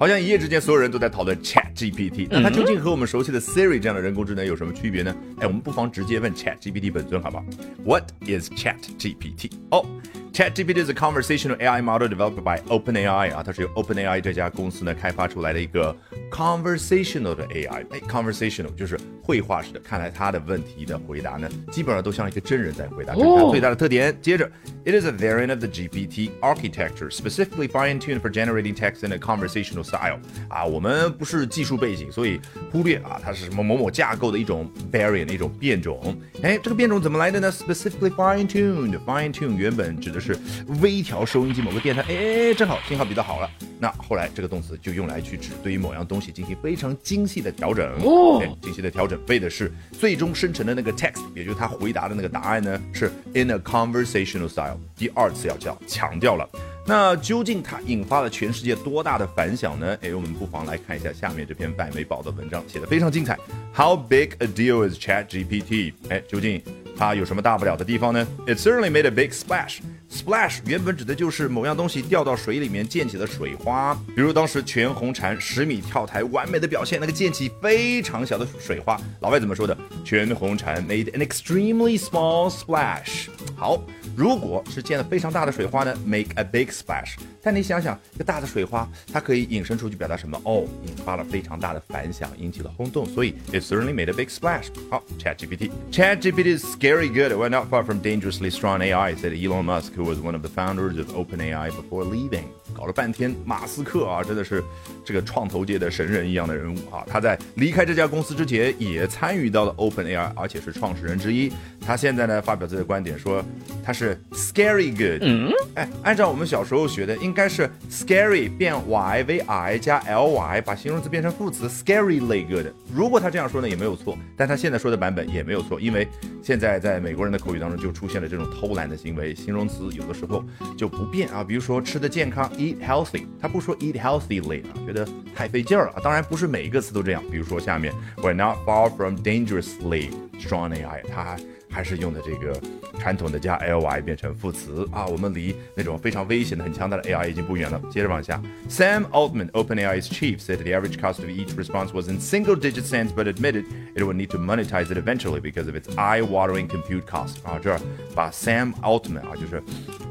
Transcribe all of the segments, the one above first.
好像一夜之间所有人都在讨论 Chat GPT，那它究竟和我们熟悉的 Siri 这样的人工智能有什么区别呢？哎，我们不妨直接问 Chat GPT 本尊，好不好？What is Chat GPT？哦。ChatGPT is a conversational AI model developed by OpenAI 啊，它是由 OpenAI 这家公司呢开发出来的一个 conversational 的 AI。哎，conversational 就是绘画式的。看来它的问题的回答呢，基本上都像一个真人在回答。这是它最大的特点。接着，it is a variant of the GPT architecture specifically fine-tuned for generating text in a conversational style。啊，我们不是技术背景，所以忽略啊，它是什么某某架构的一种 variant 一种变种。哎，这个变种怎么来的呢？Specifically fine-tuned，fine-tune 原本指的 是微调收音机某个电台，哎，正好信号比较好了。那后来这个动词就用来去指对于某样东西进行非常精细的调整。哦，精细的调整，为的是最终生成的那个 text，也就是他回答的那个答案呢，是 in a conversational style。第二次要叫强调了。那究竟它引发了全世界多大的反响呢？哎，我们不妨来看一下下面这篇外媒报的文章，写的非常精彩。How big a deal is ChatGPT？哎，究竟它有什么大不了的地方呢？It certainly made a big splash。Splash 原本指的就是某样东西掉到水里面溅起的水花，比如当时全红婵十米跳台完美的表现，那个溅起非常小的水花。老外怎么说的？全红婵 made an extremely small splash。好，如果是溅了非常大的水花呢？Make a big splash。但你想想，一个大的水花，它可以引申出去表达什么？哦，引发了非常大的反响，引起了轰动，所以 it certainly made a big splash。好，ChatGPT。ChatGPT is scary good. Well, not far from dangerously strong AI, said Elon Musk. Was one of the founders of OpenAI before leaving。搞了半天，马斯克啊，真的是这个创投界的神人一样的人物啊！他在离开这家公司之前，也参与到了 OpenAI，而且是创始人之一。他现在呢，发表自己的观点，说他是 scary good。嗯，哎，按照我们小时候学的，应该是 scary 变 y v i 加 l y，把形容词变成副词 scaryly good。如果他这样说呢，也没有错。但他现在说的版本也没有错，因为现在在美国人的口语当中就出现了这种偷懒的行为，形容词有的时候就不变啊。比如说吃的健康。Eat healthy，他不说 eat healthily 啊，觉得太费劲儿了啊。当然不是每一个词都这样，比如说下面 we're not far from dangerously strong AI，他。还是用的这个传统的加 ly 变成副词啊，我们离那种非常危险的、很强大的 AI 已经不远了。接着往下，Sam Altman, OpenAI's chief, said the average cost of each response was in single-digit cents, but admitted it would need to monetize it eventually because of its eye-watering compute cost。啊，这儿把 Sam Altman 啊，就是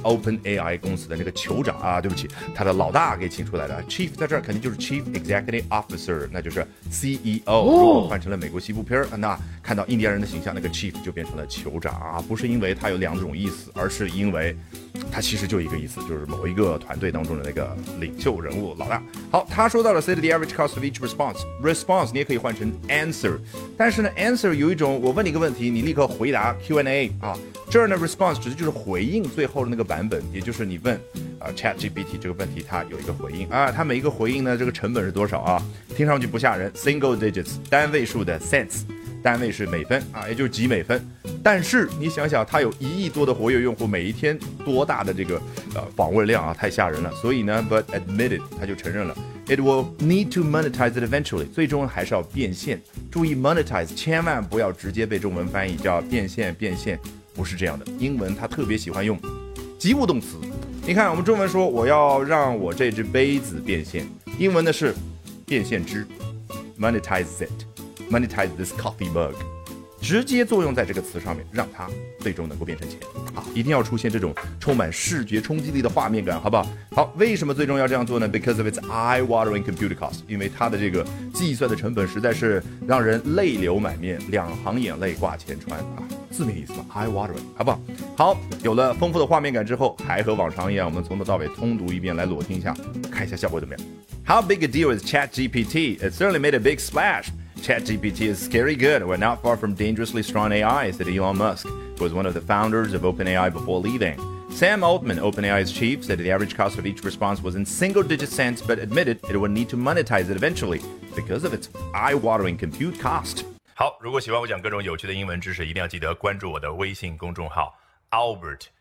OpenAI 公司的那个酋长啊，对不起，他的老大给请出来的。Chief 在这儿肯定就是 Chief Executive Officer，那就是 CEO。如果换成了美国西部片儿，那看到印第安人的形象，那个 Chief 就变成了。酋长啊，不是因为他有两种意思，而是因为他其实就一个意思，就是某一个团队当中的那个领袖人物老大。好，他说到了 set the average cost of each response，response 你也可以换成 answer，但是呢，answer 有一种我问你一个问题，你立刻回答 Q&A 啊，这儿呢 response 指的就是回应最后的那个版本，也就是你问啊 ChatGPT 这个问题，它有一个回应啊，它每一个回应呢，这个成本是多少啊？听上去不吓人，single digits 单位数的 cents。单位是美分啊，也就是几美分。但是你想想，它有一亿多的活跃用户，每一天多大的这个呃访问量啊，太吓人了。所以呢，but admitted，他就承认了，it will need to monetize it eventually，最终还是要变现。注意 monetize，千万不要直接被中文翻译叫变现，变现不是这样的。英文它特别喜欢用及物动词。你看我们中文说我要让我这只杯子变现，英文的是变现之，monetize it。Monetize this coffee mug，直接作用在这个词上面，让它最终能够变成钱啊！一定要出现这种充满视觉冲击力的画面感，好不好？好，为什么最终要这样做呢？Because of its eye-watering computer cost，因为它的这个计算的成本实在是让人泪流满面，两行眼泪挂前川啊！字面意思，eye-watering，好不好？好，有了丰富的画面感之后，还和往常一样，我们从头到尾通读一遍来裸听一下，看一下效果怎么样？How big a deal is ChatGPT? It certainly made a big splash. ChatGPT is scary good. We're not far from dangerously strong AI, said Elon Musk, who was one of the founders of OpenAI before leaving. Sam Altman, OpenAI's chief, said the average cost of each response was in single digit cents, but admitted it would need to monetize it eventually because of its eye watering compute cost. 好，如果喜欢我讲各种有趣的英文知识，一定要记得关注我的微信公众号 Albert